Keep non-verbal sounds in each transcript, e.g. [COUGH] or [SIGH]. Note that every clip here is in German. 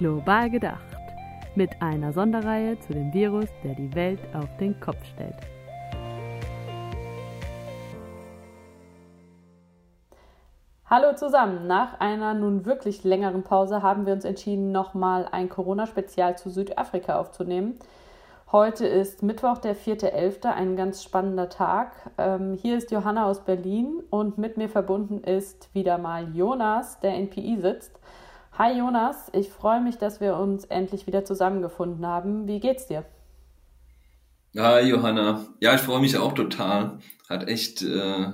Global gedacht. Mit einer Sonderreihe zu dem Virus, der die Welt auf den Kopf stellt. Hallo zusammen. Nach einer nun wirklich längeren Pause haben wir uns entschieden, nochmal ein Corona-Spezial zu Südafrika aufzunehmen. Heute ist Mittwoch, der 4.11., ein ganz spannender Tag. Ähm, hier ist Johanna aus Berlin und mit mir verbunden ist wieder mal Jonas, der in PI sitzt. Hi Jonas, ich freue mich, dass wir uns endlich wieder zusammengefunden haben. Wie geht's dir? Hi Johanna. Ja, ich freue mich auch total. Hat echt äh,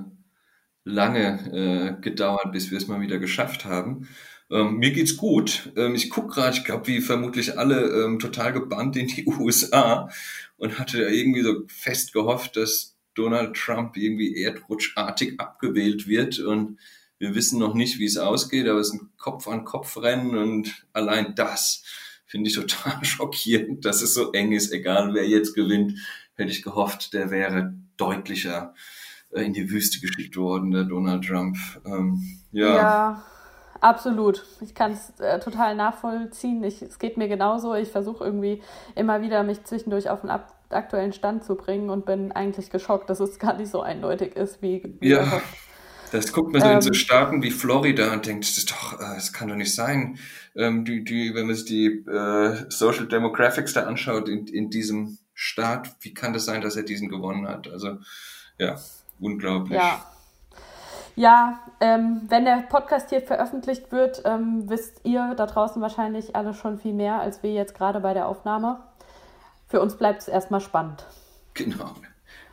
lange äh, gedauert, bis wir es mal wieder geschafft haben. Ähm, mir geht's gut. Ähm, ich guck gerade, ich glaube, wie vermutlich alle, ähm, total gebannt in die [LAUGHS] USA und hatte irgendwie so fest gehofft, dass Donald Trump irgendwie erdrutschartig abgewählt wird und wir wissen noch nicht, wie es ausgeht, aber es ist ein Kopf-an-Kopf-Rennen und allein das finde ich total [LAUGHS] schockierend, dass es so eng ist, egal wer jetzt gewinnt. Hätte ich gehofft, der wäre deutlicher äh, in die Wüste geschickt worden, der Donald Trump. Ähm, ja. ja. Absolut. Ich kann es äh, total nachvollziehen. Ich, es geht mir genauso. Ich versuche irgendwie immer wieder, mich zwischendurch auf den aktuellen Stand zu bringen und bin eigentlich geschockt, dass es gar nicht so eindeutig ist, wie, wie ja. Das guckt man so ähm, in so ähm. Staaten wie Florida und denkt, das ist doch, äh, das kann doch nicht sein. Ähm, die, die, wenn man sich die äh, Social Demographics da anschaut in, in diesem Staat, wie kann das sein, dass er diesen gewonnen hat? Also ja, unglaublich. Ja. Ja, ähm, wenn der Podcast hier veröffentlicht wird, ähm, wisst ihr da draußen wahrscheinlich alle schon viel mehr als wir jetzt gerade bei der Aufnahme. Für uns bleibt es erstmal spannend. Genau.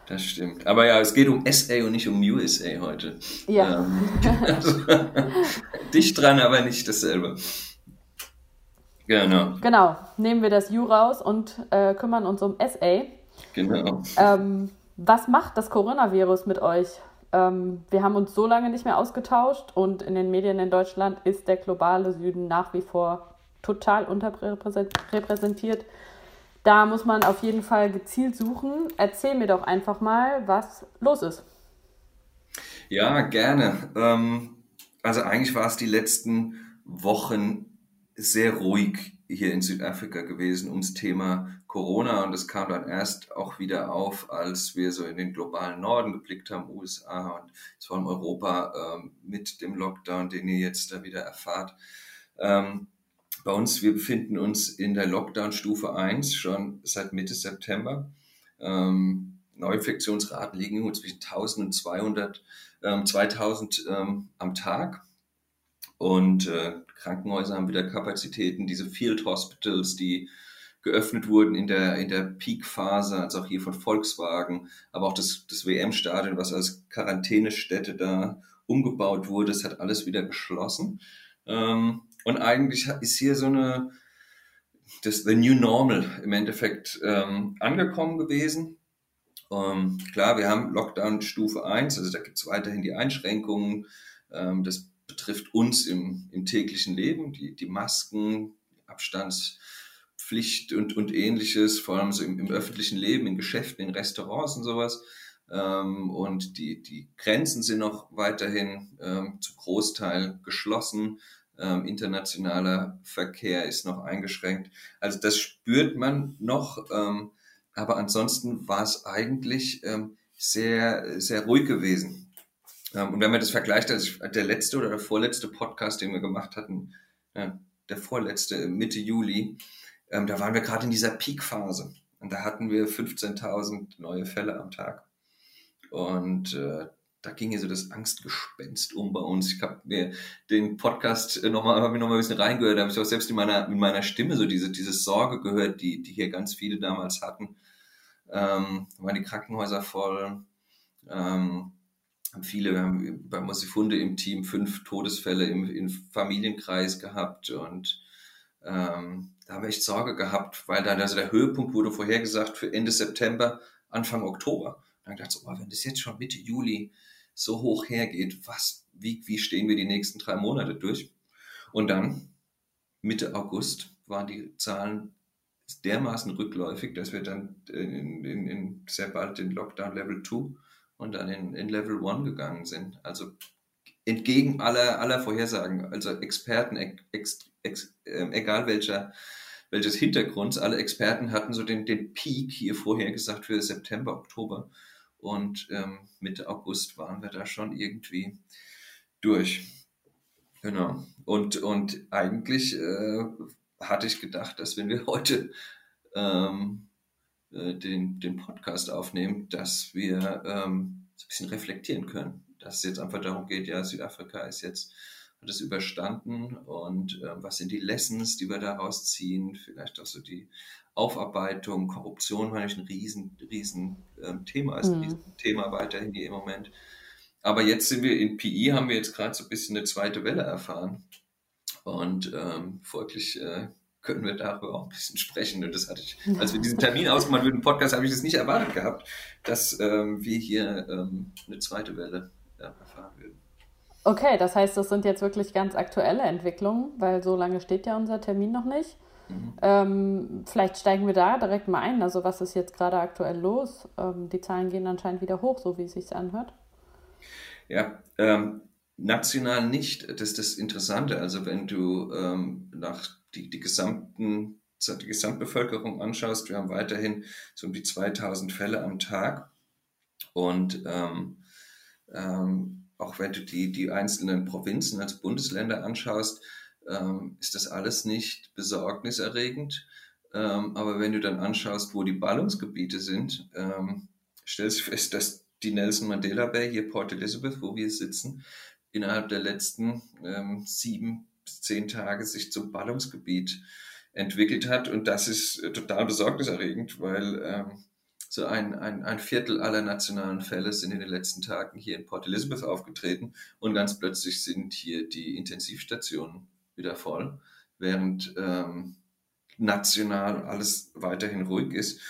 Das stimmt. Aber ja, es geht um SA und nicht um USA heute. Ja. Ähm, [LAUGHS] also, [LAUGHS] dicht dran, aber nicht dasselbe. Genau. Genau. Nehmen wir das U raus und äh, kümmern uns um SA. Genau. Ähm, was macht das Coronavirus mit euch? Ähm, wir haben uns so lange nicht mehr ausgetauscht und in den Medien in Deutschland ist der globale Süden nach wie vor total unterrepräsentiert. Da muss man auf jeden Fall gezielt suchen. Erzähl mir doch einfach mal, was los ist. Ja, gerne. Ähm, also eigentlich war es die letzten Wochen sehr ruhig hier in Südafrika gewesen ums Thema Corona und es kam dann erst auch wieder auf, als wir so in den globalen Norden geblickt haben, USA und vor allem Europa ähm, mit dem Lockdown, den ihr jetzt da wieder erfahrt. Ähm, bei uns, wir befinden uns in der Lockdown-Stufe 1 schon seit Mitte September. Ähm, Neuinfektionsraten liegen irgendwo zwischen 1000 und 200, ähm, 2000 ähm, am Tag. Und äh, Krankenhäuser haben wieder Kapazitäten, diese Field Hospitals, die geöffnet wurden in der, in der Peak-Phase, also auch hier von Volkswagen, aber auch das, das WM-Stadion, was als Quarantänestätte da umgebaut wurde, das hat alles wieder geschlossen. Ähm, und eigentlich ist hier so eine, das The New Normal im Endeffekt ähm, angekommen gewesen. Ähm, klar, wir haben Lockdown Stufe 1, also da gibt es weiterhin die Einschränkungen. Ähm, das betrifft uns im, im täglichen Leben, die, die Masken, Abstandspflicht und, und ähnliches, vor allem so im, im öffentlichen Leben, in Geschäften, in Restaurants und sowas. Ähm, und die, die Grenzen sind noch weiterhin ähm, zu Großteil geschlossen. Ähm, internationaler Verkehr ist noch eingeschränkt. Also das spürt man noch. Ähm, aber ansonsten war es eigentlich ähm, sehr, sehr ruhig gewesen. Ähm, und wenn man das vergleicht, also der letzte oder der vorletzte Podcast, den wir gemacht hatten, ja, der vorletzte Mitte Juli, ähm, da waren wir gerade in dieser Peak-Phase. Und da hatten wir 15.000 neue Fälle am Tag. Und äh, da ging ja so das Angstgespenst um bei uns. Ich habe mir den Podcast nochmal hab noch ein bisschen reingehört, da habe ich auch selbst in meiner, in meiner Stimme so diese, diese Sorge gehört, die, die hier ganz viele damals hatten. Ähm, waren die Krankenhäuser voll. Ähm, viele, wir haben bei Mosifunde im Team fünf Todesfälle im, im Familienkreis gehabt und ähm, da haben wir echt Sorge gehabt, weil dann also der Höhepunkt wurde vorhergesagt für Ende September, Anfang Oktober. Dann dachte ich so, oh, wenn das jetzt schon Mitte Juli so hoch hergeht, was, wie, wie stehen wir die nächsten drei Monate durch? Und dann, Mitte August, waren die Zahlen dermaßen rückläufig, dass wir dann in, in, in sehr bald in Lockdown Level 2 und dann in, in Level 1 gegangen sind. Also entgegen aller, aller Vorhersagen, also Experten, ex, ex, äh, egal welcher, welches Hintergrunds, alle Experten hatten so den, den Peak hier vorher gesagt für September, Oktober. Und ähm, Mitte August waren wir da schon irgendwie durch. Genau. Und, und eigentlich äh, hatte ich gedacht, dass wenn wir [LAUGHS] heute ähm, äh, den, den Podcast aufnehmen, dass wir ähm, so ein bisschen reflektieren können. Dass es jetzt einfach darum geht, ja, Südafrika ist jetzt, hat es überstanden und äh, was sind die Lessons, die wir daraus ziehen, vielleicht auch so die Aufarbeitung, Korruption war eigentlich ein riesen, riesen ähm, Thema, ist ein mhm. riesen Thema weiterhin hier im Moment. Aber jetzt sind wir in PI, haben wir jetzt gerade so ein bisschen eine zweite Welle erfahren. Und ähm, folglich äh, können wir darüber auch ein bisschen sprechen. Und das hatte ich, als wir diesen Termin ausgemacht dem Podcast, habe ich das nicht erwartet gehabt, dass ähm, wir hier ähm, eine zweite Welle äh, erfahren würden. Okay, das heißt, das sind jetzt wirklich ganz aktuelle Entwicklungen, weil so lange steht ja unser Termin noch nicht. Mhm. Ähm, vielleicht steigen wir da direkt mal ein. Also was ist jetzt gerade aktuell los? Ähm, die Zahlen gehen anscheinend wieder hoch, so wie es sich anhört. Ja, ähm, national nicht. Das ist das Interessante. Also wenn du ähm, nach die, die gesamten die Gesamtbevölkerung anschaust, wir haben weiterhin so um die 2000 Fälle am Tag. Und ähm, ähm, auch wenn du die, die einzelnen Provinzen als Bundesländer anschaust, ähm, ist das alles nicht besorgniserregend. Ähm, aber wenn du dann anschaust, wo die Ballungsgebiete sind, ähm, stellst du fest, dass die Nelson Mandela Bay, hier Port Elizabeth, wo wir sitzen, innerhalb der letzten ähm, sieben bis zehn Tage sich zum Ballungsgebiet entwickelt hat. Und das ist total besorgniserregend, weil ähm, so ein, ein, ein Viertel aller nationalen Fälle sind in den letzten Tagen hier in Port Elizabeth aufgetreten und ganz plötzlich sind hier die Intensivstationen wieder voll, während ähm, national alles weiterhin ruhig ist.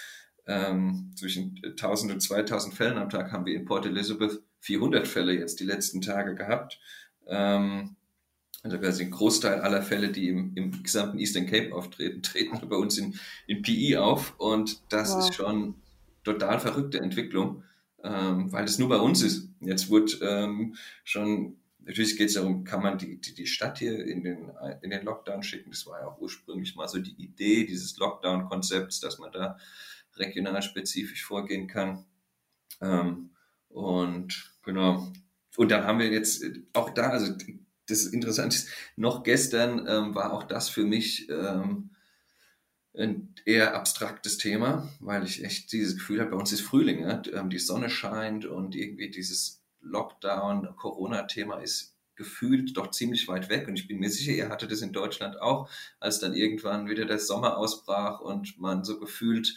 Ähm, zwischen 1000 und 2000 Fällen am Tag haben wir in Port Elizabeth 400 Fälle jetzt die letzten Tage gehabt. Ähm, also quasi ein Großteil aller Fälle, die im, im gesamten Eastern Cape auftreten, [LAUGHS] treten bei uns in, in PI auf. Und das wow. ist schon total verrückte Entwicklung, ähm, weil es nur bei uns ist. Jetzt wird ähm, schon Natürlich geht es darum, kann man die, die, die Stadt hier in den, in den Lockdown schicken. Das war ja auch ursprünglich mal so die Idee dieses Lockdown-Konzepts, dass man da regional spezifisch vorgehen kann. Ähm, und genau. Und dann haben wir jetzt auch da, also das ist interessant, noch gestern ähm, war auch das für mich ähm, ein eher abstraktes Thema, weil ich echt dieses Gefühl habe, bei uns ist Frühling, ja? Ähm, die Sonne scheint und irgendwie dieses Lockdown, Corona-Thema ist gefühlt doch ziemlich weit weg. Und ich bin mir sicher, ihr hattet es in Deutschland auch, als dann irgendwann wieder der Sommer ausbrach und man so gefühlt,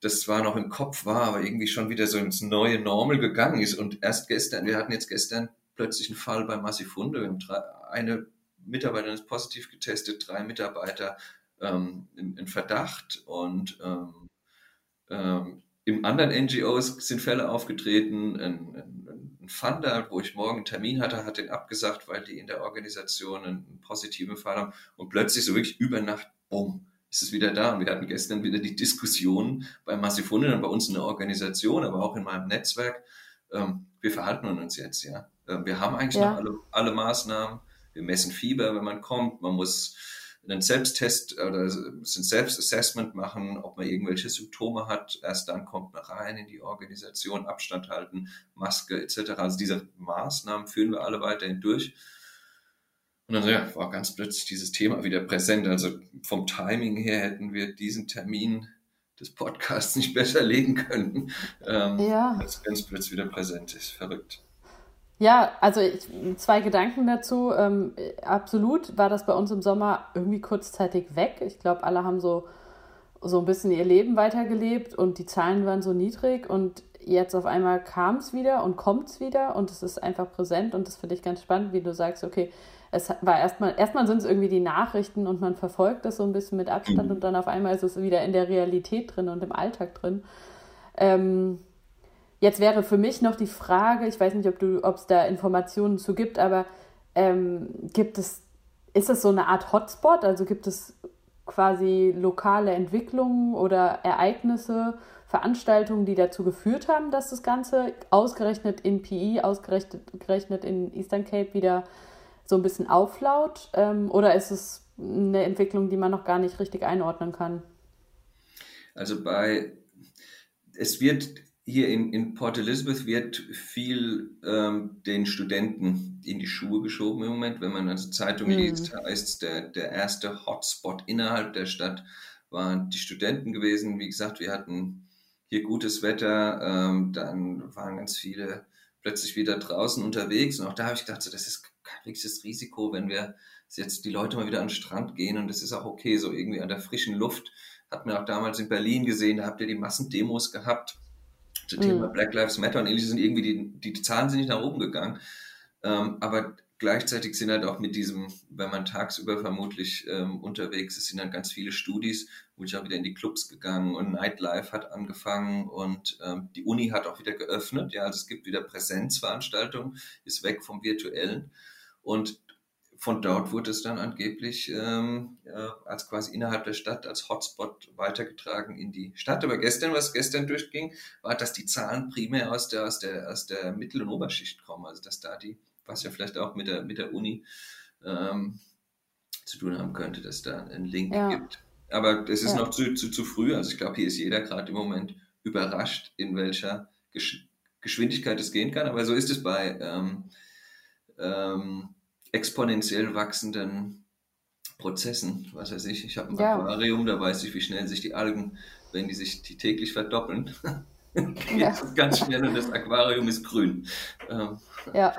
das zwar noch im Kopf war, aber irgendwie schon wieder so ins neue Normal gegangen ist. Und erst gestern, wir hatten jetzt gestern plötzlich einen Fall bei Massifunde. Eine Mitarbeiterin ist positiv getestet, drei Mitarbeiter ähm, in, in, Verdacht und ähm, ähm, im anderen NGOs sind Fälle aufgetreten. Ein, ein, ein Funder, wo ich morgen einen Termin hatte, hat den abgesagt, weil die in der Organisation einen positiven Fall haben. Und plötzlich so wirklich über Nacht, bumm, ist es wieder da. Und wir hatten gestern wieder die Diskussion bei Massifunde und bei uns in der Organisation, aber auch in meinem Netzwerk. Ähm, wir verhalten uns jetzt, ja. Ähm, wir haben eigentlich ja. noch alle, alle Maßnahmen. Wir messen Fieber, wenn man kommt. Man muss einen Selbsttest oder ein Selbstassessment machen, ob man irgendwelche Symptome hat. Erst dann kommt man rein in die Organisation, Abstand halten, Maske etc. Also diese Maßnahmen führen wir alle weiterhin durch. Und dann ja, war ganz plötzlich dieses Thema wieder präsent. Also vom Timing her hätten wir diesen Termin des Podcasts [LAUGHS] nicht besser legen können, ähm, ja. als ganz plötzlich wieder präsent ist. Verrückt. Ja, also ich, zwei Gedanken dazu. Ähm, absolut war das bei uns im Sommer irgendwie kurzzeitig weg. Ich glaube, alle haben so, so ein bisschen ihr Leben weitergelebt und die Zahlen waren so niedrig und jetzt auf einmal kam es wieder und kommt es wieder und es ist einfach präsent und das finde ich ganz spannend, wie du sagst, okay, es war erstmal, erstmal sind es irgendwie die Nachrichten und man verfolgt das so ein bisschen mit Abstand mhm. und dann auf einmal ist es wieder in der Realität drin und im Alltag drin. Ähm, Jetzt wäre für mich noch die Frage, ich weiß nicht, ob es da Informationen zu gibt, aber ähm, gibt es, ist es so eine Art Hotspot? Also gibt es quasi lokale Entwicklungen oder Ereignisse, Veranstaltungen, die dazu geführt haben, dass das Ganze ausgerechnet in PE, ausgerechnet in Eastern Cape wieder so ein bisschen auflaut? Ähm, oder ist es eine Entwicklung, die man noch gar nicht richtig einordnen kann? Also bei, es wird hier in, in Port Elizabeth wird viel ähm, den Studenten in die Schuhe geschoben im Moment. Wenn man also Zeitung mhm. liest, heißt der, der erste Hotspot innerhalb der Stadt waren die Studenten gewesen. Wie gesagt, wir hatten hier gutes Wetter, ähm, dann waren ganz viele plötzlich wieder draußen unterwegs und auch da habe ich gedacht, so, das ist kein richtiges Risiko, wenn wir jetzt die Leute mal wieder an den Strand gehen und das ist auch okay, so irgendwie an der frischen Luft. Hat man auch damals in Berlin gesehen, da habt ihr die Massendemos gehabt zum mhm. Thema Black Lives Matter und ähnlich sind irgendwie die, die, die Zahlen sind nicht nach oben gegangen. Ähm, aber gleichzeitig sind halt auch mit diesem, wenn man tagsüber vermutlich ähm, unterwegs ist, sind dann ganz viele Studis, wo ich auch wieder in die Clubs gegangen und Nightlife hat angefangen und ähm, die Uni hat auch wieder geöffnet. Ja, also es gibt wieder Präsenzveranstaltungen, ist weg vom virtuellen und von dort wurde es dann angeblich ähm, ja, als quasi innerhalb der Stadt als Hotspot weitergetragen in die Stadt. Aber gestern, was gestern durchging, war, dass die Zahlen primär aus der, aus der, aus der Mittel- und Oberschicht kommen. Also dass da die, was ja vielleicht auch mit der, mit der Uni ähm, zu tun haben könnte, dass da einen Link ja. gibt. Aber es ist ja. noch zu, zu, zu früh. Also ich glaube, hier ist jeder gerade im Moment überrascht, in welcher Gesch Geschwindigkeit es gehen kann. Aber so ist es bei ähm, ähm, exponentiell wachsenden Prozessen. Was weiß ich, ich habe ein ja. Aquarium, da weiß ich, wie schnell sich die Algen, wenn die sich die täglich verdoppeln, geht [LAUGHS] ja. ganz schnell und das Aquarium ist grün. Ähm. Ja.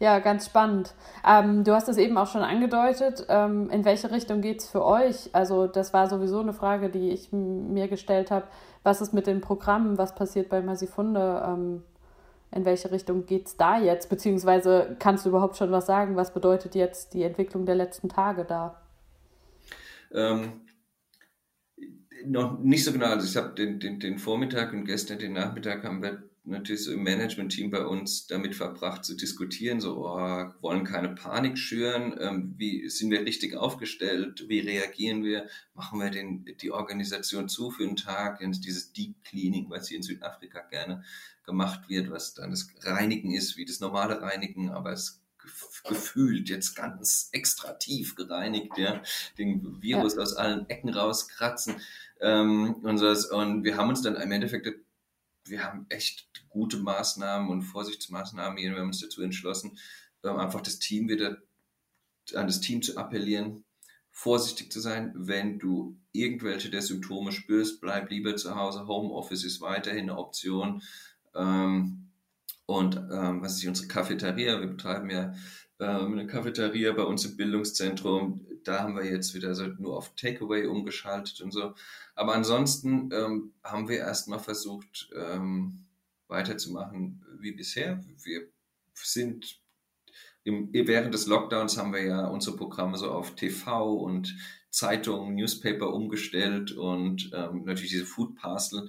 Ja, ganz spannend. Ähm, du hast es eben auch schon angedeutet. Ähm, in welche Richtung geht es für euch? Also, das war sowieso eine Frage, die ich mir gestellt habe. Was ist mit den Programmen? Was passiert bei Masifunde? Ähm, in welche Richtung geht es da jetzt? Beziehungsweise kannst du überhaupt schon was sagen? Was bedeutet jetzt die Entwicklung der letzten Tage da? Ähm, noch nicht so genau. Also ich habe den, den, den Vormittag und gestern den Nachmittag haben wir natürlich so im Management-Team bei uns damit verbracht zu diskutieren, so oh, wollen keine Panik schüren, ähm, wie sind wir richtig aufgestellt, wie reagieren wir, machen wir den, die Organisation zu für einen Tag, dieses Deep Cleaning, was hier in Südafrika gerne gemacht wird, was dann das Reinigen ist, wie das normale Reinigen, aber es gefühlt jetzt ganz extra tief gereinigt, ja, den Virus ja. aus allen Ecken rauskratzen ähm, und so. Und wir haben uns dann im Endeffekt, wir haben echt gute Maßnahmen und Vorsichtsmaßnahmen hier, wir haben uns dazu entschlossen, ähm, einfach das Team wieder an das Team zu appellieren, vorsichtig zu sein, wenn du irgendwelche der Symptome spürst, bleib lieber zu Hause. Homeoffice ist weiterhin eine Option. Ähm, und ähm, was ist unsere Cafeteria? Wir betreiben ja eine Cafeteria bei uns im Bildungszentrum. Da haben wir jetzt wieder so nur auf Takeaway umgeschaltet und so. Aber ansonsten ähm, haben wir erstmal versucht, ähm, weiterzumachen wie bisher. Wir sind im, während des Lockdowns haben wir ja unsere Programme so auf TV und Zeitungen, Newspaper umgestellt und ähm, natürlich diese Food Parcel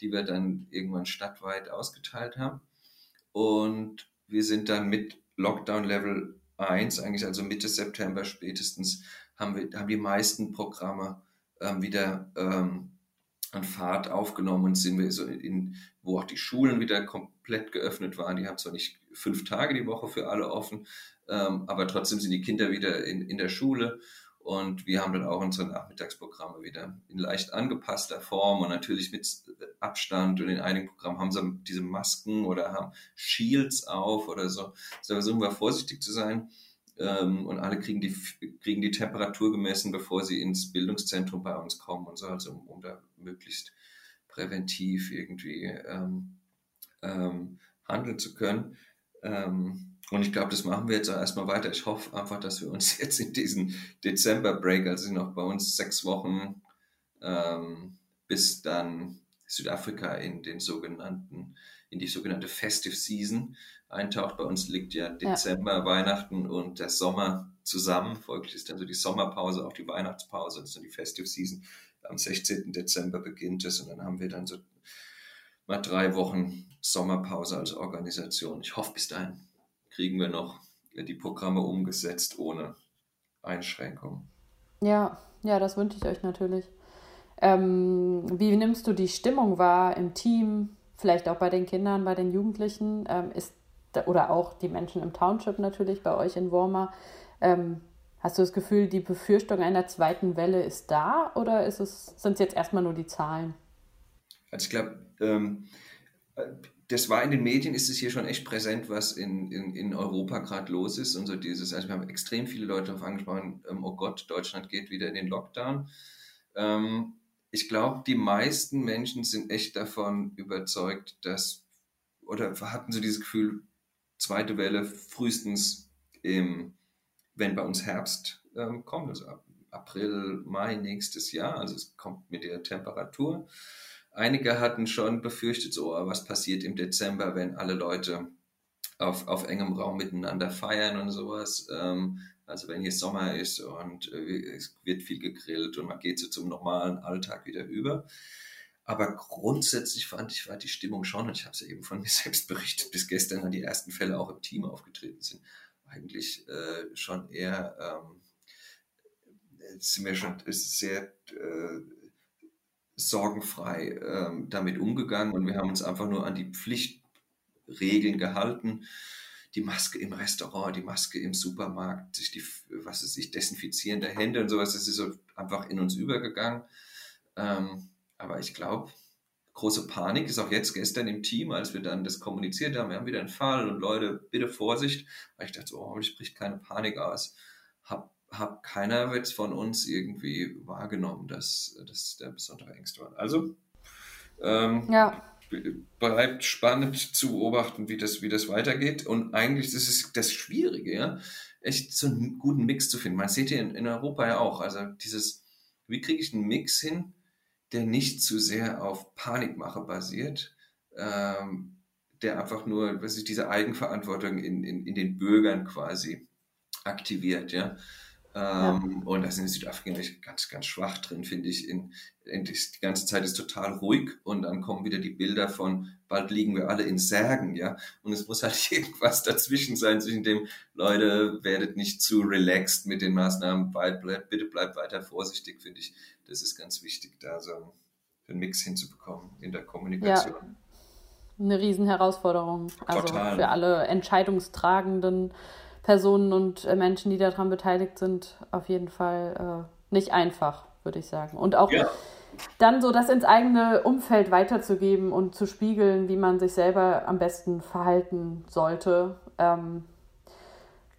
die wir dann irgendwann stadtweit ausgeteilt haben. Und wir sind dann mit Lockdown Level 1, eigentlich also Mitte September spätestens, haben, wir, haben die meisten Programme ähm, wieder ähm, an Fahrt aufgenommen und sind wir so in, wo auch die Schulen wieder komplett geöffnet waren. Die haben zwar nicht fünf Tage die Woche für alle offen, ähm, aber trotzdem sind die Kinder wieder in, in der Schule und wir haben dann auch unsere Nachmittagsprogramme wieder in leicht angepasster Form und natürlich mit Abstand. Und in einigen Programmen haben sie diese Masken oder haben Shields auf oder so. Da versuchen wir vorsichtig zu sein. Ähm, und alle kriegen die, kriegen die Temperatur gemessen, bevor sie ins Bildungszentrum bei uns kommen und so, also um, um da möglichst präventiv irgendwie ähm, ähm, handeln zu können. Ähm, und ich glaube, das machen wir jetzt auch erstmal weiter. Ich hoffe einfach, dass wir uns [LAUGHS] jetzt in diesen Dezember-Break, also sind noch bei uns sechs Wochen, ähm, bis dann Südafrika in den sogenannten, in die sogenannte Festive Season eintaucht. Bei uns liegt ja Dezember, ja. Weihnachten und der Sommer zusammen. Folglich ist dann so die Sommerpause, auch die Weihnachtspause, das ist dann die Festive Season. Am 16. Dezember beginnt es und dann haben wir dann so mal drei Wochen Sommerpause als Organisation. Ich hoffe bis dahin kriegen wir noch die Programme umgesetzt ohne Einschränkung. Ja, ja, das wünsche ich euch natürlich. Ähm, wie nimmst du die Stimmung wahr im Team, vielleicht auch bei den Kindern, bei den Jugendlichen? Ähm, ist, oder auch die Menschen im Township natürlich, bei euch in Wormer. Ähm, hast du das Gefühl, die Befürchtung einer zweiten Welle ist da oder ist es, sind es jetzt erstmal nur die Zahlen? Also ich glaube, ähm, das war in den Medien, ist es hier schon echt präsent, was in, in, in Europa gerade los ist. Und so dieses, also wir haben extrem viele Leute darauf angesprochen, ähm, oh Gott, Deutschland geht wieder in den Lockdown. Ähm, ich glaube, die meisten Menschen sind echt davon überzeugt, dass, oder hatten so dieses Gefühl, zweite Welle frühestens im, wenn bei uns Herbst ähm, kommt, also April, Mai nächstes Jahr, also es kommt mit der Temperatur. Einige hatten schon befürchtet, so, oh, was passiert im Dezember, wenn alle Leute auf, auf engem Raum miteinander feiern und sowas. Ähm, also wenn hier Sommer ist und äh, es wird viel gegrillt und man geht so zum normalen Alltag wieder über. Aber grundsätzlich fand ich, war die Stimmung schon, und ich habe es ja eben von [LAUGHS] mir selbst berichtet, bis gestern an die ersten Fälle auch im Team aufgetreten sind, eigentlich äh, schon eher, ähm, sind wir schon sehr äh, sorgenfrei ähm, damit umgegangen und wir haben uns einfach nur an die Pflichtregeln gehalten. Die Maske im Restaurant, die Maske im Supermarkt, sich die, was ist ich, Desinfizieren Hände und sowas, das ist so einfach in uns übergegangen. Ähm, aber ich glaube, große Panik ist auch jetzt gestern im Team, als wir dann das kommuniziert haben, wir haben wieder einen Fall und Leute, bitte Vorsicht. Weil ich dachte, oh, ich spricht keine Panik aus. Hab habe keiner jetzt von uns irgendwie wahrgenommen, dass, dass der besondere Ängste war. Also ähm, ja. bleibt spannend zu beobachten, wie das, wie das weitergeht. Und eigentlich ist es das Schwierige, ja, echt so einen guten Mix zu finden. Man sieht hier in, in Europa ja auch, also dieses, wie kriege ich einen Mix hin, der nicht zu sehr auf Panikmache basiert, ähm, der einfach nur, was ist diese Eigenverantwortung in, in, in den Bürgern quasi aktiviert, ja. Ja. Ähm, und da sind die Südafrikaner ganz, ganz schwach drin, finde ich. In, in die, ganze Zeit ist total ruhig und dann kommen wieder die Bilder von, bald liegen wir alle in Särgen, ja. Und es muss halt [LAUGHS] irgendwas dazwischen sein, zwischen dem, Leute, werdet nicht zu relaxed mit den Maßnahmen, bleib, bleib, bitte bleibt weiter vorsichtig, finde ich. Das ist ganz wichtig, da so einen Mix hinzubekommen in der Kommunikation. Ja. Eine Riesenherausforderung. Also Total. für alle Entscheidungstragenden Personen und äh, Menschen, die daran beteiligt sind, auf jeden Fall äh, nicht einfach, würde ich sagen. Und auch ja. dann so das ins eigene Umfeld weiterzugeben und zu spiegeln, wie man sich selber am besten verhalten sollte. Ähm,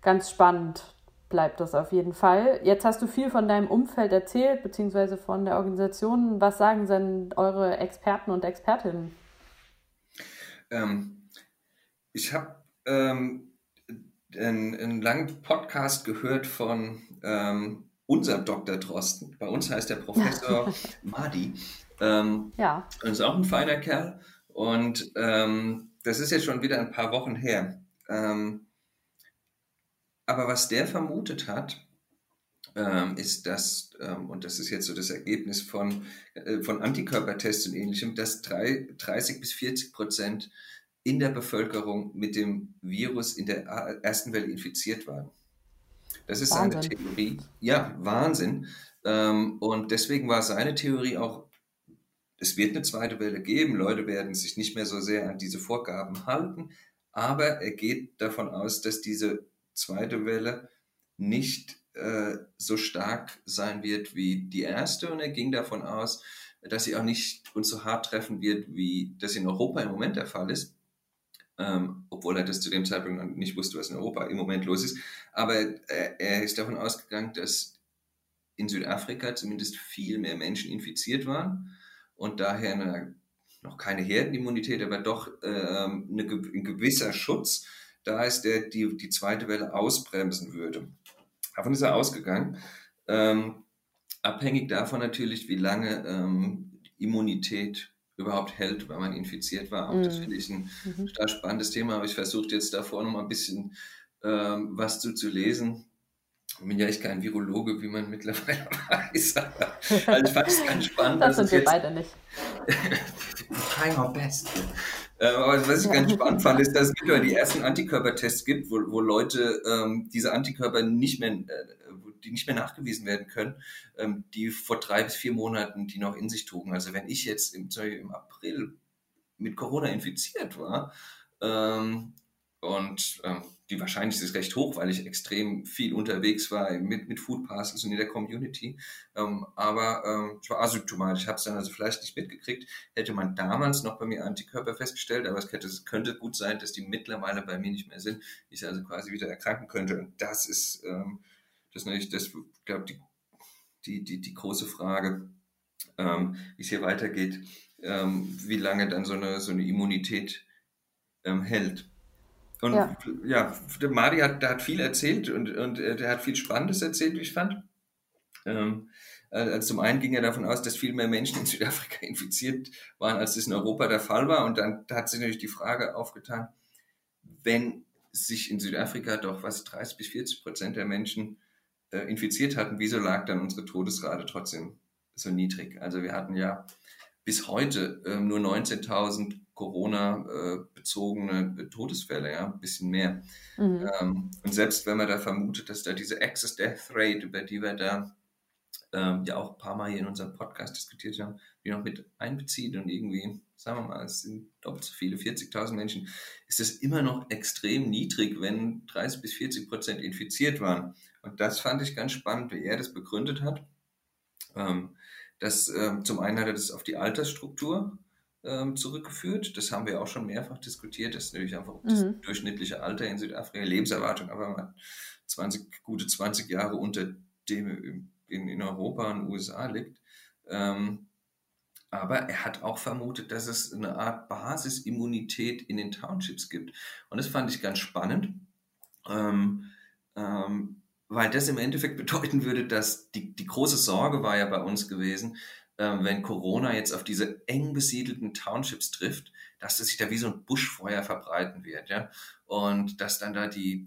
ganz spannend bleibt das auf jeden Fall. Jetzt hast du viel von deinem Umfeld erzählt, beziehungsweise von der Organisation. Was sagen denn eure Experten und Expertinnen? Ähm, ich habe ähm, einen, einen langen Podcast gehört von ähm, unserem Dr. Drosten. Bei uns heißt der Professor [LAUGHS] Madi. Ähm, ja. Und ist auch ein feiner Kerl. Und ähm, das ist jetzt schon wieder ein paar Wochen her. Ähm, aber was der vermutet hat, ähm, ist, dass, ähm, und das ist jetzt so das Ergebnis von, äh, von Antikörpertests und ähnlichem, dass drei, 30 bis 40 Prozent in der Bevölkerung mit dem Virus in der ersten Welle infiziert waren. Das ist Wahnsinn. seine Theorie. Ja, Wahnsinn. Ähm, und deswegen war seine Theorie auch, es wird eine zweite Welle geben, Leute werden sich nicht mehr so sehr an diese Vorgaben halten, aber er geht davon aus, dass diese zweite Welle nicht äh, so stark sein wird wie die erste und er ging davon aus, dass sie auch nicht uns so hart treffen wird, wie das in Europa im Moment der Fall ist ähm, obwohl er das zu dem Zeitpunkt nicht wusste, was in Europa im Moment los ist. Aber er, er ist davon ausgegangen, dass in Südafrika zumindest viel mehr Menschen infiziert waren und daher eine, noch keine Herdenimmunität, aber doch ähm, eine, ein gewisser Schutz da ist, der die, die zweite Welle ausbremsen würde. Davon ist er ausgegangen. Ähm, abhängig davon natürlich, wie lange ähm, Immunität überhaupt hält, weil man infiziert war. Auch mhm. das finde ich ein mhm. total spannendes Thema, aber ich versuche jetzt davor noch mal ein bisschen ähm, was zu, zu lesen. Ich bin ja echt kein Virologe, wie man [LAUGHS] mittlerweile weiß. [LAUGHS] also ich fand es ganz spannend. Das sind wir beide nicht. [LAUGHS] trying our best. Äh, aber was ich ganz spannend fand, ist, dass es mittlerweile die ersten Antikörpertests gibt, wo, wo Leute ähm, diese Antikörper nicht mehr, äh, die nicht mehr nachgewiesen werden können, ähm, die vor drei bis vier Monaten die noch in sich trugen. Also wenn ich jetzt im, im April mit Corona infiziert war ähm, und ähm, die Wahrscheinlichkeit ist recht hoch, weil ich extrem viel unterwegs war mit, mit Food Parcels und in der Community. Ähm, aber ähm, ich war asymptomatisch, habe es dann also vielleicht nicht mitgekriegt. Hätte man damals noch bei mir Antikörper festgestellt, aber es könnte, es könnte gut sein, dass die mittlerweile bei mir nicht mehr sind. Ich also quasi wieder erkranken könnte. Und das ist, ähm, das natürlich, das glaube die, die, die, die große Frage, ähm, wie es hier weitergeht, ähm, wie lange dann so eine, so eine Immunität ähm, hält. Und ja, ja der Madi hat, der hat viel erzählt und, und äh, der hat viel Spannendes erzählt, wie ich fand. Ähm, also zum einen ging er davon aus, dass viel mehr Menschen in Südafrika [LAUGHS] infiziert waren, als das in Europa der Fall war. Und dann hat sich natürlich die Frage aufgetan, wenn sich in Südafrika doch was 30 bis 40 Prozent der Menschen äh, infiziert hatten, wieso lag dann unsere Todesrate trotzdem so niedrig? Also wir hatten ja bis heute äh, nur 19.000 Corona-bezogene äh, Todesfälle, ja, ein bisschen mehr. Mhm. Ähm, und selbst wenn man da vermutet, dass da diese Access Death Rate, über die wir da ähm, ja auch ein paar Mal hier in unserem Podcast diskutiert haben, die noch mit einbezieht und irgendwie, sagen wir mal, es sind doppelt so viele, 40.000 Menschen, ist es immer noch extrem niedrig, wenn 30 bis 40 Prozent infiziert waren. Und das fand ich ganz spannend, wie er das begründet hat. Ähm, das, ähm, zum einen hat er das auf die Altersstruktur ähm, zurückgeführt. Das haben wir auch schon mehrfach diskutiert. Das ist natürlich einfach mhm. das durchschnittliche Alter in Südafrika, Lebenserwartung, aber man 20, gute 20 Jahre unter dem in, in Europa und USA liegt. Ähm, aber er hat auch vermutet, dass es eine Art Basisimmunität in den Townships gibt. Und das fand ich ganz spannend, ähm, ähm, weil das im Endeffekt [LAUGHS] bedeuten würde, dass die, die große Sorge war ja bei uns gewesen, wenn Corona jetzt auf diese eng besiedelten Townships trifft, dass es sich da wie so ein Buschfeuer verbreiten wird, ja. Und dass dann da die,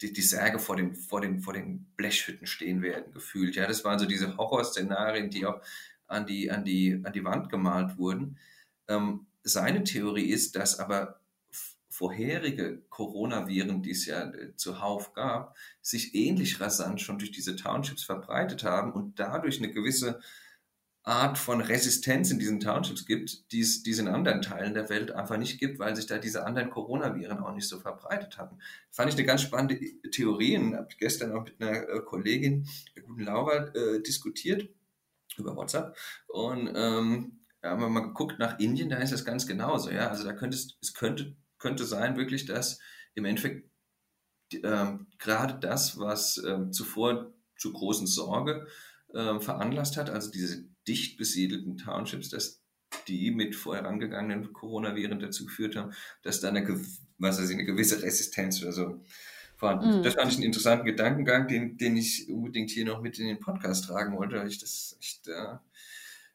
die, die Särge vor den, vor, den, vor den Blechhütten stehen werden, gefühlt. Ja, das waren so diese Horrorszenarien, die auch an die, an die, an die Wand gemalt wurden. Ähm, seine Theorie ist, dass aber vorherige Coronaviren, die es ja äh, zuhauf gab, sich ähnlich rasant schon durch diese Townships verbreitet haben und dadurch eine gewisse Art von Resistenz in diesen Townships gibt, die es, die es in anderen Teilen der Welt einfach nicht gibt, weil sich da diese anderen Coronaviren auch nicht so verbreitet hatten. Fand ich eine ganz spannende Theorie und habe gestern auch mit einer äh, Kollegin, der guten Laura, äh, diskutiert über WhatsApp und ähm, haben wir mal geguckt nach Indien, da ist das ganz genauso. Ja, also da könnte es, es könnte, könnte sein wirklich, dass im Endeffekt ähm, gerade das, was ähm, zuvor zu großen Sorge ähm, veranlasst hat, also diese dicht besiedelten Townships, dass die mit vorherangegangenen Coronaviren dazu geführt haben, dass da eine, was weiß ich, eine gewisse Resistenz oder so vorhanden mm. Das fand ich einen interessanten Gedankengang, den, den ich unbedingt hier noch mit in den Podcast tragen wollte, weil ich das echt, äh,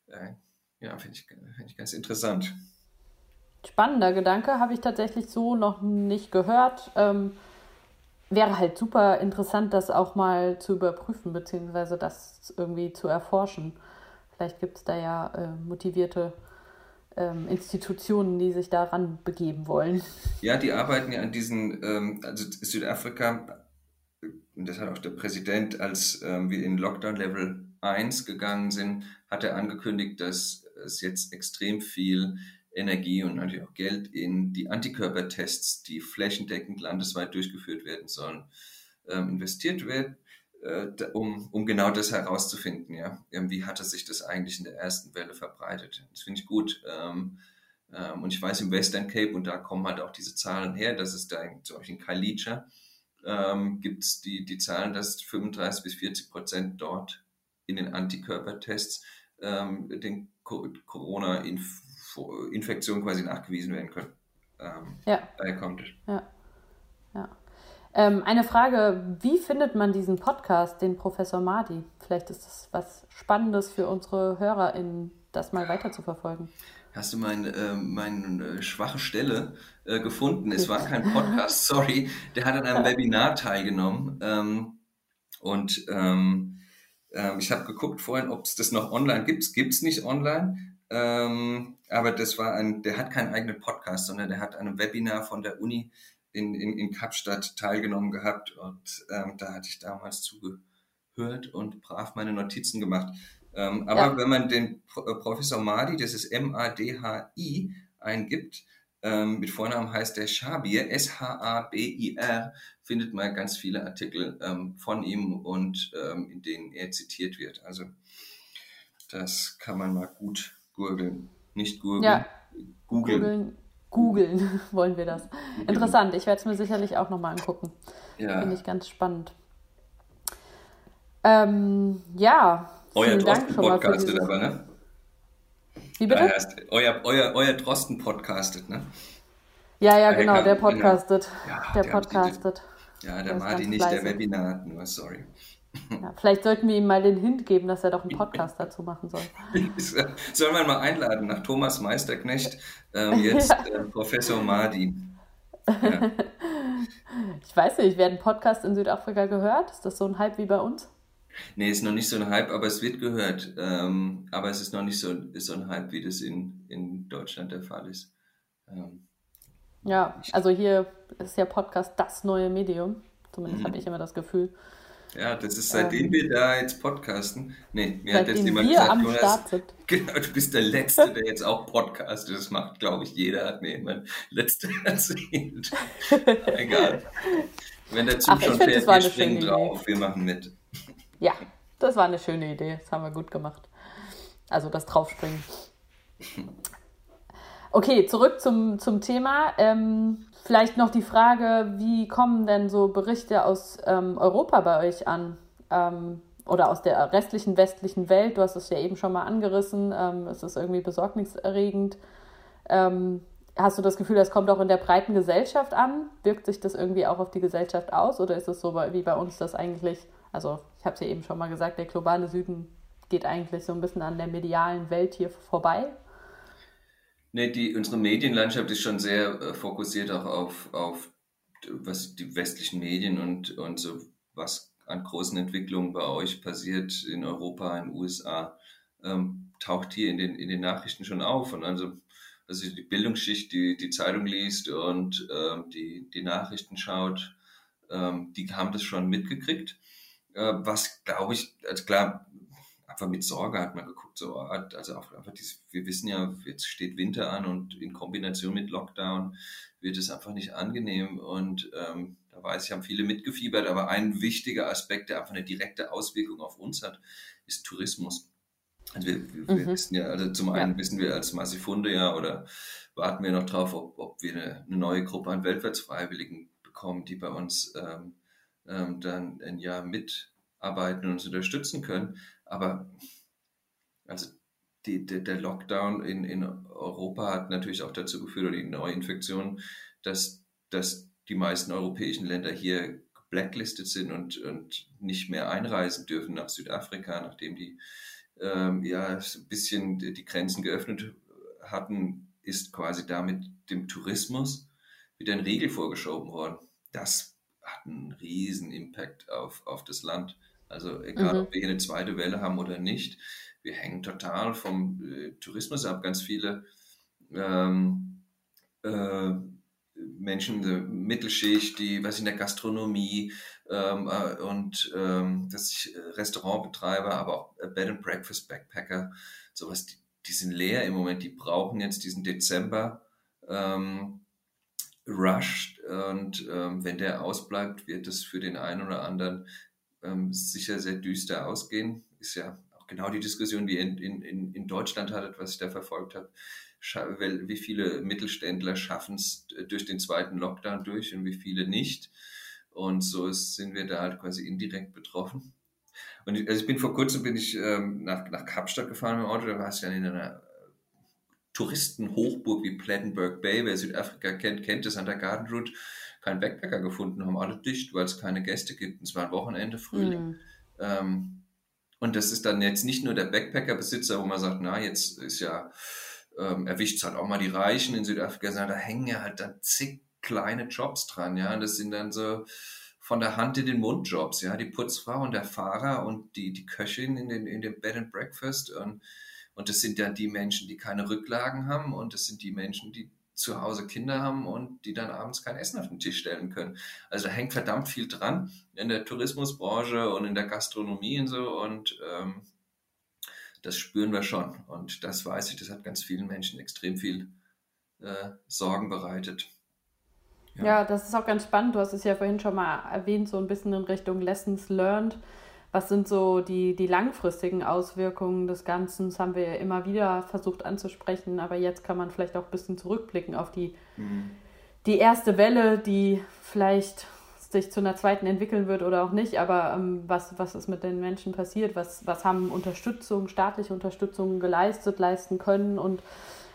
äh, ja, finde ich, find ich ganz interessant. Spannender Gedanke, habe ich tatsächlich so noch nicht gehört. Ähm, wäre halt super interessant, das auch mal zu überprüfen, beziehungsweise das irgendwie zu erforschen. Vielleicht gibt es da ja äh, motivierte ähm, Institutionen, die sich daran begeben wollen. Ja, die arbeiten ja an diesen, ähm, also Südafrika, das hat auch der Präsident, als ähm, wir in Lockdown Level 1 gegangen sind, hat er angekündigt, dass es jetzt extrem viel Energie und natürlich auch Geld in die Antikörpertests, die flächendeckend landesweit durchgeführt werden sollen, ähm, investiert wird um, um genau das herauszufinden, ja. Wie hatte sich das eigentlich in der ersten Welle verbreitet? Das finde ich gut. Ähm, ähm, und ich weiß im Western Cape, und da kommen halt auch diese Zahlen her, dass es da in, zum Beispiel in Kalicha ähm, gibt es die, die Zahlen, dass 35 bis 40 Prozent dort in den Antikörpertests ähm, den Corona-Infektionen quasi nachgewiesen werden können. Ähm, ja. Daher kommt es. Ja. Ähm, eine Frage, wie findet man diesen Podcast, den Professor Madi? Vielleicht ist das was Spannendes für unsere HörerInnen, das mal weiter zu verfolgen. Hast du meine, äh, meine äh, schwache Stelle äh, gefunden? Es war kein Podcast, [LAUGHS] sorry. Der hat an einem Webinar teilgenommen. Ähm, Und ähm, ähm, ich habe geguckt vorhin, ob es das noch online gibt. Gibt es nicht online. Ähm, aber das war ein, der hat keinen eigenen Podcast, sondern der hat an einem Webinar von der Uni in, in, in Kapstadt teilgenommen gehabt und ähm, da hatte ich damals zugehört und brav meine Notizen gemacht. Ähm, aber ja. wenn man den Pro äh, Professor Madi, das ist M-A-D-H-I, eingibt, ähm, mit Vornamen heißt der Shabir, S-H-A-B-I-R, findet man ganz viele Artikel ähm, von ihm und ähm, in denen er zitiert wird. Also das kann man mal gut googeln. Nicht googeln, ja. googeln. Googeln [LAUGHS] wollen wir das. Interessant, ich werde es mir sicherlich auch nochmal angucken. Ja. Finde ich ganz spannend. Ähm, ja, euer Drosten podcastet aber, ne? Wie bitte? Ja, heißt, euer, euer, euer Drosten podcastet, ne? Ja, ja, genau, der genau. podcastet. Ja, der, der podcastet. ja, der, der Martin nicht, der Webinar nur, sorry. Ja, vielleicht sollten wir ihm mal den Hint geben, dass er doch einen Podcast [LAUGHS] dazu machen soll. [LAUGHS] Sollen wir ihn mal einladen nach Thomas Meisterknecht, ähm, jetzt [LAUGHS] ja. äh, Professor Martin. Ja. Ich weiß nicht, werden Podcasts in Südafrika gehört? Ist das so ein Hype wie bei uns? Nee, ist noch nicht so ein Hype, aber es wird gehört. Ähm, aber es ist noch nicht so, so ein Hype, wie das in, in Deutschland der Fall ist. Ähm, ja, also hier ist ja Podcast das neue Medium. Zumindest mhm. habe ich immer das Gefühl. Ja, das ist seitdem ähm, wir da jetzt podcasten. Nee, mir hat jetzt jemand gesagt, Jonas. [LAUGHS] Genau, du bist der Letzte, der jetzt auch podcastet. Das macht, glaube ich, jeder, hat mir jemand Letzte [LAUGHS] erzählt. Egal. Wenn der Zug Ach, schon fährt, wir springen drauf, wir machen mit. Ja, das war eine schöne Idee. Das haben wir gut gemacht. Also das Draufspringen. [LAUGHS] Okay, zurück zum, zum Thema. Ähm, vielleicht noch die Frage, wie kommen denn so Berichte aus ähm, Europa bei euch an? Ähm, oder aus der restlichen westlichen Welt? Du hast es ja eben schon mal angerissen. Ähm, es ist irgendwie besorgniserregend. Ähm, hast du das Gefühl, das kommt auch in der breiten Gesellschaft an? Wirkt sich das irgendwie auch auf die Gesellschaft aus? Oder ist es so wie bei uns, dass eigentlich also ich habe es ja eben schon mal gesagt, der globale Süden geht eigentlich so ein bisschen an der medialen Welt hier vorbei. Nee, die, unsere Medienlandschaft ist schon sehr äh, fokussiert auch auf, auf was die westlichen Medien und, und so was an großen Entwicklungen bei euch passiert in Europa, in den USA, ähm, taucht hier in den, in den Nachrichten schon auf. Und also, also die Bildungsschicht, die die Zeitung liest und ähm, die, die Nachrichten schaut, ähm, die haben das schon mitgekriegt. Äh, was glaube ich, also klar, einfach mit Sorge hat man geguckt, so, also auch einfach dieses, wir wissen ja, jetzt steht Winter an und in Kombination mit Lockdown wird es einfach nicht angenehm und ähm, da weiß ich, haben viele mitgefiebert, aber ein wichtiger Aspekt, der einfach eine direkte Auswirkung auf uns hat, ist Tourismus. Also wir, wir, wir mhm. wissen ja, also zum einen ja. wissen wir als Massifunde ja oder warten wir noch drauf, ob, ob wir eine, eine neue Gruppe an Weltwärtsfreiwilligen bekommen, die bei uns ähm, ähm, dann ein Jahr mitarbeiten und uns unterstützen können. Aber also die, die, der Lockdown in, in Europa hat natürlich auch dazu geführt, oder die Neuinfektion, dass, dass die meisten europäischen Länder hier blacklisted sind und, und nicht mehr einreisen dürfen nach Südafrika, nachdem die ähm, ja ein bisschen die Grenzen geöffnet hatten, ist quasi damit dem Tourismus wieder ein Riegel vorgeschoben worden. Das hat einen riesen Impact auf, auf das Land. Also egal, mhm. ob wir hier eine zweite Welle haben oder nicht, wir hängen total vom äh, Tourismus ab. Ganz viele ähm, äh, Menschen der Mittelschicht, die was in der Gastronomie ähm, äh, und ähm, dass ich äh, Restaurantbetreiber, aber auch Bed and Breakfast Backpacker, sowas, die, die sind leer im Moment. Die brauchen jetzt diesen Dezember ähm, Rush und ähm, wenn der ausbleibt, wird es für den einen oder anderen ähm, sicher sehr düster ausgehen. Ist ja auch genau die Diskussion, die ihr in, in, in Deutschland hattet, was ich da verfolgt habe. Wie viele Mittelständler schaffen es durch den zweiten Lockdown durch und wie viele nicht. Und so ist, sind wir da halt quasi indirekt betroffen. Und ich, also ich bin vor kurzem bin ich ähm, nach, nach Kapstadt gefahren dem Auto, da war es ja in einer Touristenhochburg wie Plettenberg Bay. Wer Südafrika kennt, kennt es an der Garden Route. Kein Backpacker gefunden, haben alle dicht, weil es keine Gäste gibt. Und es war ein Wochenende Frühling. Mhm. Ähm, und das ist dann jetzt nicht nur der Backpacker-Besitzer, wo man sagt, na, jetzt ist ja, ähm, erwischt es halt auch mal die Reichen in Südafrika, sondern da hängen ja halt dann zig kleine Jobs dran, ja. Und das sind dann so von der Hand in den Mund Jobs, ja, die Putzfrau und der Fahrer und die, die Köchin in den, in dem Bed and Breakfast und, und das sind dann die Menschen, die keine Rücklagen haben und das sind die Menschen, die zu Hause Kinder haben und die dann abends kein Essen auf den Tisch stellen können. Also da hängt verdammt viel dran in der Tourismusbranche und in der Gastronomie und so und ähm, das spüren wir schon und das weiß ich, das hat ganz vielen Menschen extrem viel äh, Sorgen bereitet. Ja. ja, das ist auch ganz spannend. Du hast es ja vorhin schon mal erwähnt, so ein bisschen in Richtung Lessons Learned. Was sind so die, die langfristigen Auswirkungen des Ganzen? Das haben wir ja immer wieder versucht anzusprechen, aber jetzt kann man vielleicht auch ein bisschen zurückblicken auf die, mhm. die erste Welle, die vielleicht sich zu einer zweiten entwickeln wird oder auch nicht, aber ähm, was, was ist mit den Menschen passiert? Was, was haben Unterstützung, staatliche Unterstützung geleistet, leisten können und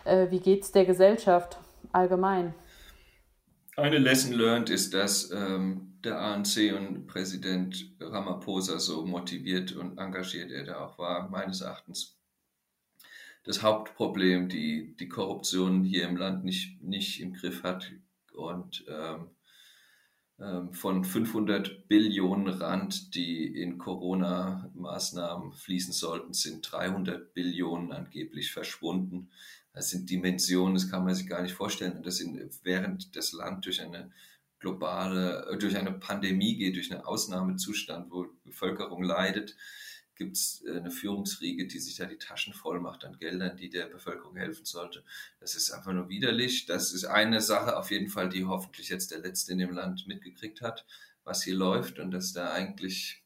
äh, wie geht es der Gesellschaft allgemein? Eine Lesson learned ist, dass ähm, der ANC und Präsident Ramaphosa so motiviert und engagiert er da auch war, meines Erachtens. Das Hauptproblem, die, die Korruption hier im Land nicht, nicht im Griff hat und ähm, ähm, von 500 Billionen Rand, die in Corona-Maßnahmen fließen sollten, sind 300 Billionen angeblich verschwunden. Das sind Dimensionen, das kann man sich gar nicht vorstellen. Das sind, während das Land durch eine globale, äh, durch eine Pandemie geht, durch einen Ausnahmezustand, wo Bevölkerung leidet, gibt es äh, eine Führungsriege, die sich da die Taschen voll macht an Geldern, die der Bevölkerung helfen sollte. Das ist einfach nur widerlich. Das ist eine Sache auf jeden Fall, die hoffentlich jetzt der Letzte in dem Land mitgekriegt hat, was hier läuft und dass da eigentlich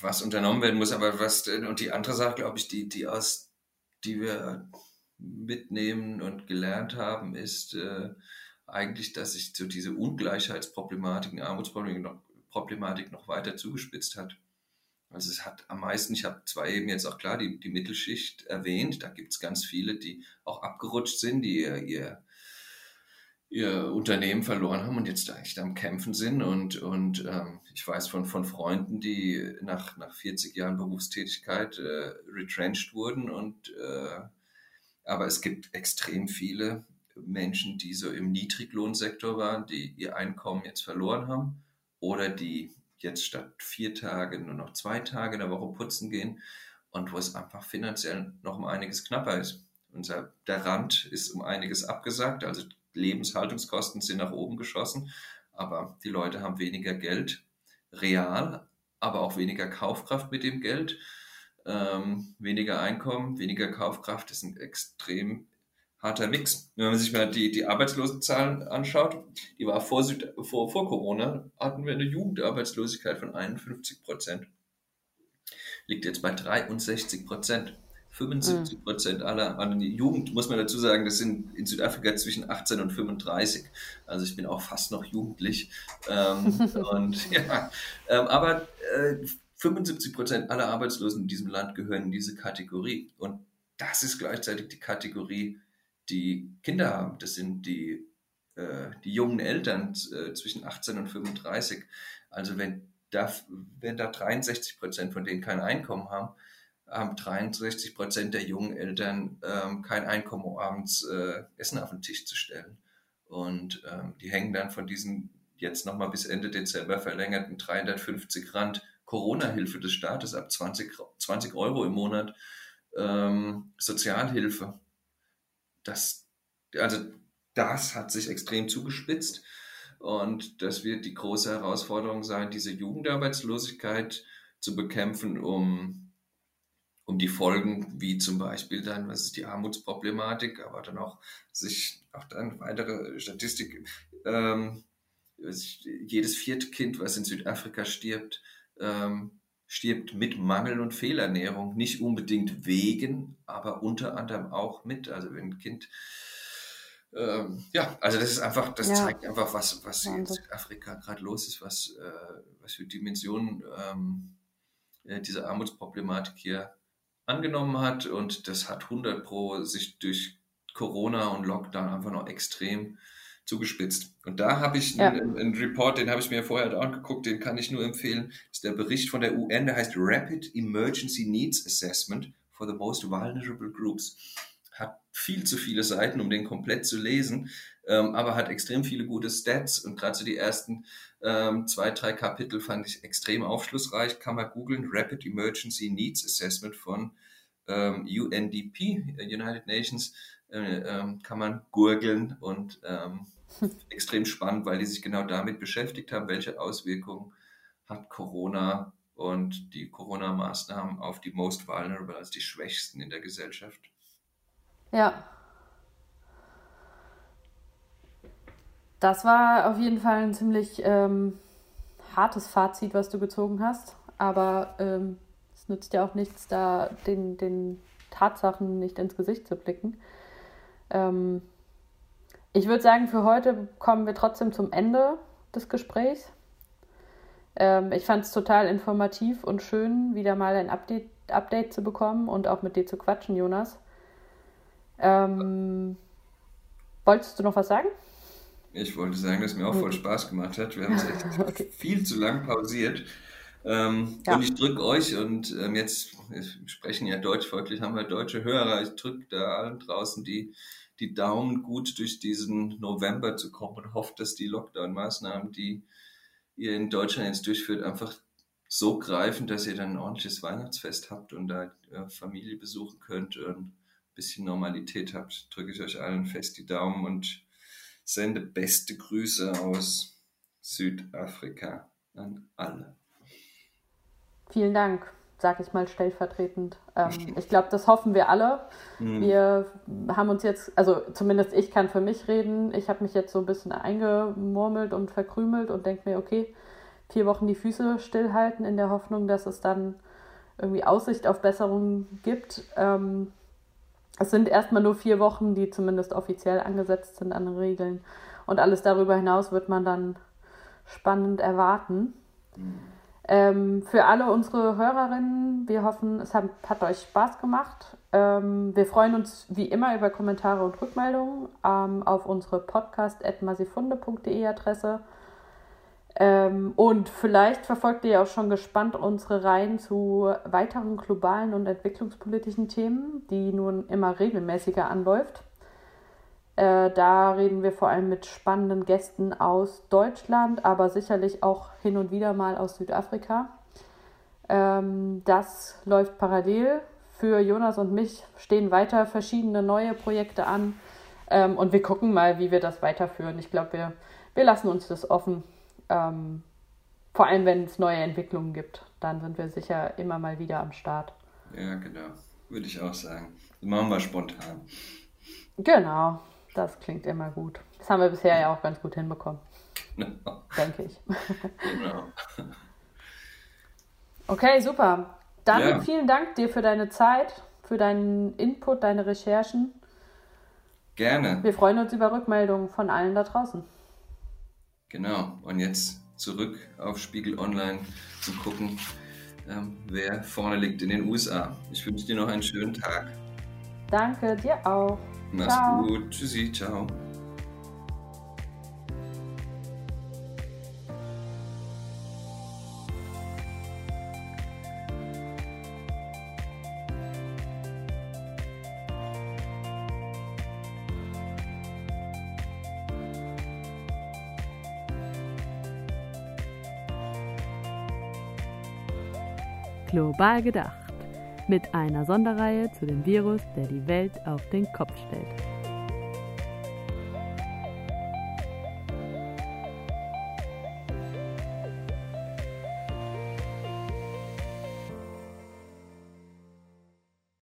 was unternommen werden muss. Aber was, und die andere Sache, glaube ich, die, die aus die wir mitnehmen und gelernt haben, ist äh, eigentlich, dass sich so diese Ungleichheitsproblematik, Armutsproblematik noch, Problematik noch weiter zugespitzt hat. Also es hat am meisten, ich habe zwar eben jetzt auch klar die, die Mittelschicht erwähnt, da gibt es ganz viele, die auch abgerutscht sind, die ihr, ihr, ihr Unternehmen verloren haben und jetzt eigentlich am Kämpfen sind. Und, und ähm, ich weiß von, von Freunden, die nach, nach 40 Jahren Berufstätigkeit äh, retrenched wurden. Und, äh, aber es gibt extrem viele Menschen, die so im Niedriglohnsektor waren, die ihr Einkommen jetzt verloren haben oder die jetzt statt vier Tage nur noch zwei Tage in der Woche putzen gehen und wo es einfach finanziell noch um einiges knapper ist. Unser, der Rand ist um einiges abgesagt, also Lebenshaltungskosten sind nach oben geschossen, aber die Leute haben weniger Geld real, aber auch weniger Kaufkraft mit dem Geld, ähm, weniger Einkommen, weniger Kaufkraft. Ist ein extrem harter Mix. Wenn man sich mal die, die Arbeitslosenzahlen anschaut, die war vor, vor, vor Corona, hatten wir eine Jugendarbeitslosigkeit von 51 Prozent. Liegt jetzt bei 63 Prozent. 75 mhm. Prozent aller die Jugend, muss man dazu sagen, das sind in Südafrika zwischen 18 und 35. Also ich bin auch fast noch jugendlich. Ähm, [LAUGHS] und ja, ähm, aber äh, 75 Prozent aller Arbeitslosen in diesem Land gehören in diese Kategorie. Und das ist gleichzeitig die Kategorie, die Kinder haben. Das sind die, äh, die jungen Eltern äh, zwischen 18 und 35. Also wenn da, wenn da 63 Prozent von denen kein Einkommen haben, haben 63 Prozent der jungen Eltern ähm, kein Einkommen, um abends äh, Essen auf den Tisch zu stellen. Und ähm, die hängen dann von diesen jetzt nochmal bis Ende Dezember verlängerten 350 Rand Corona-Hilfe des Staates ab 20, 20 Euro im Monat ähm, Sozialhilfe. Das, also das hat sich extrem zugespitzt. Und das wird die große Herausforderung sein, diese Jugendarbeitslosigkeit zu bekämpfen, um um die Folgen, wie zum Beispiel dann, was ist die Armutsproblematik, aber dann auch sich auch dann weitere Statistik, ähm, jedes vierte Kind, was in Südafrika stirbt, ähm, stirbt mit Mangel und Fehlernährung, nicht unbedingt wegen, aber unter anderem auch mit. Also wenn ein Kind ähm, ja, also das ist einfach, das ja. zeigt einfach, was, was in Südafrika gerade los ist, was, äh, was für Dimensionen ähm, äh, diese Armutsproblematik hier angenommen hat und das hat 100 Pro sich durch Corona und Lockdown einfach noch extrem zugespitzt. Und da habe ich ja. einen, einen, Report, den habe ich mir vorher angeguckt, den kann ich nur empfehlen. Das ist der Bericht von der UN, der heißt Rapid Emergency Needs Assessment for the Most Vulnerable Groups. Hat viel zu viele Seiten, um den komplett zu lesen. Ähm, aber hat extrem viele gute Stats und gerade so die ersten ähm, zwei, drei Kapitel fand ich extrem aufschlussreich. Kann man googeln, Rapid Emergency Needs Assessment von ähm, UNDP, United Nations, äh, ähm, kann man gurgeln und ähm, [LAUGHS] extrem spannend, weil die sich genau damit beschäftigt haben, welche Auswirkungen hat Corona und die Corona-Maßnahmen auf die Most Vulnerable, also die Schwächsten in der Gesellschaft. Ja. Das war auf jeden Fall ein ziemlich ähm, hartes Fazit, was du gezogen hast. Aber ähm, es nützt ja auch nichts, da den, den Tatsachen nicht ins Gesicht zu blicken. Ähm, ich würde sagen, für heute kommen wir trotzdem zum Ende des Gesprächs. Ähm, ich fand es total informativ und schön, wieder mal ein Update, Update zu bekommen und auch mit dir zu quatschen, Jonas. Ähm, wolltest du noch was sagen? Ich wollte sagen, dass mir auch voll Spaß gemacht hat. Wir haben es echt [LAUGHS] okay. viel zu lang pausiert. Ähm, ja. Und ich drücke euch und ähm, jetzt, wir sprechen ja Deutsch, folglich haben wir deutsche Hörer. Ich drücke da allen draußen die die Daumen gut durch diesen November zu kommen und hofft, dass die Lockdown-Maßnahmen, die ihr in Deutschland jetzt durchführt, einfach so greifen, dass ihr dann ein ordentliches Weihnachtsfest habt und da äh, Familie besuchen könnt und ein bisschen Normalität habt. Drücke ich euch allen fest die Daumen und sende beste Grüße aus Südafrika an alle. Vielen Dank sag ich mal stellvertretend. Ähm, [LAUGHS] ich glaube, das hoffen wir alle. Mhm. Wir haben uns jetzt, also zumindest ich kann für mich reden. Ich habe mich jetzt so ein bisschen eingemurmelt und verkrümelt und denke mir, okay, vier Wochen die Füße stillhalten in der Hoffnung, dass es dann irgendwie Aussicht auf Besserung gibt. Ähm, es sind erstmal nur vier Wochen, die zumindest offiziell angesetzt sind an Regeln. Und alles darüber hinaus wird man dann spannend erwarten. Mhm. Ähm, für alle unsere Hörerinnen, wir hoffen, es hat, hat euch Spaß gemacht. Ähm, wir freuen uns wie immer über Kommentare und Rückmeldungen ähm, auf unsere podcast.masifunde.de Adresse. Ähm, und vielleicht verfolgt ihr auch schon gespannt unsere Reihen zu weiteren globalen und entwicklungspolitischen Themen, die nun immer regelmäßiger anläuft. Äh, da reden wir vor allem mit spannenden Gästen aus Deutschland, aber sicherlich auch hin und wieder mal aus Südafrika. Ähm, das läuft parallel. Für Jonas und mich stehen weiter verschiedene neue Projekte an ähm, und wir gucken mal, wie wir das weiterführen. Ich glaube, wir, wir lassen uns das offen. Ähm, vor allem, wenn es neue Entwicklungen gibt, dann sind wir sicher immer mal wieder am Start. Ja, genau. Würde ich auch sagen. Das machen wir spontan. Genau. Das klingt immer gut. Das haben wir bisher ja auch ganz gut hinbekommen. Genau. [LAUGHS] Denke ich. Genau. [LAUGHS] Okay, super. Dann ja. vielen Dank dir für deine Zeit, für deinen Input, deine Recherchen. Gerne. Wir freuen uns über Rückmeldungen von allen da draußen. Genau. Und jetzt zurück auf Spiegel Online zu gucken, ähm, wer vorne liegt in den USA. Ich wünsche dir noch einen schönen Tag. Danke, dir auch. Mach's ciao. gut. Tschüssi, ciao. Global gedacht mit einer Sonderreihe zu dem Virus, der die Welt auf den Kopf stellt.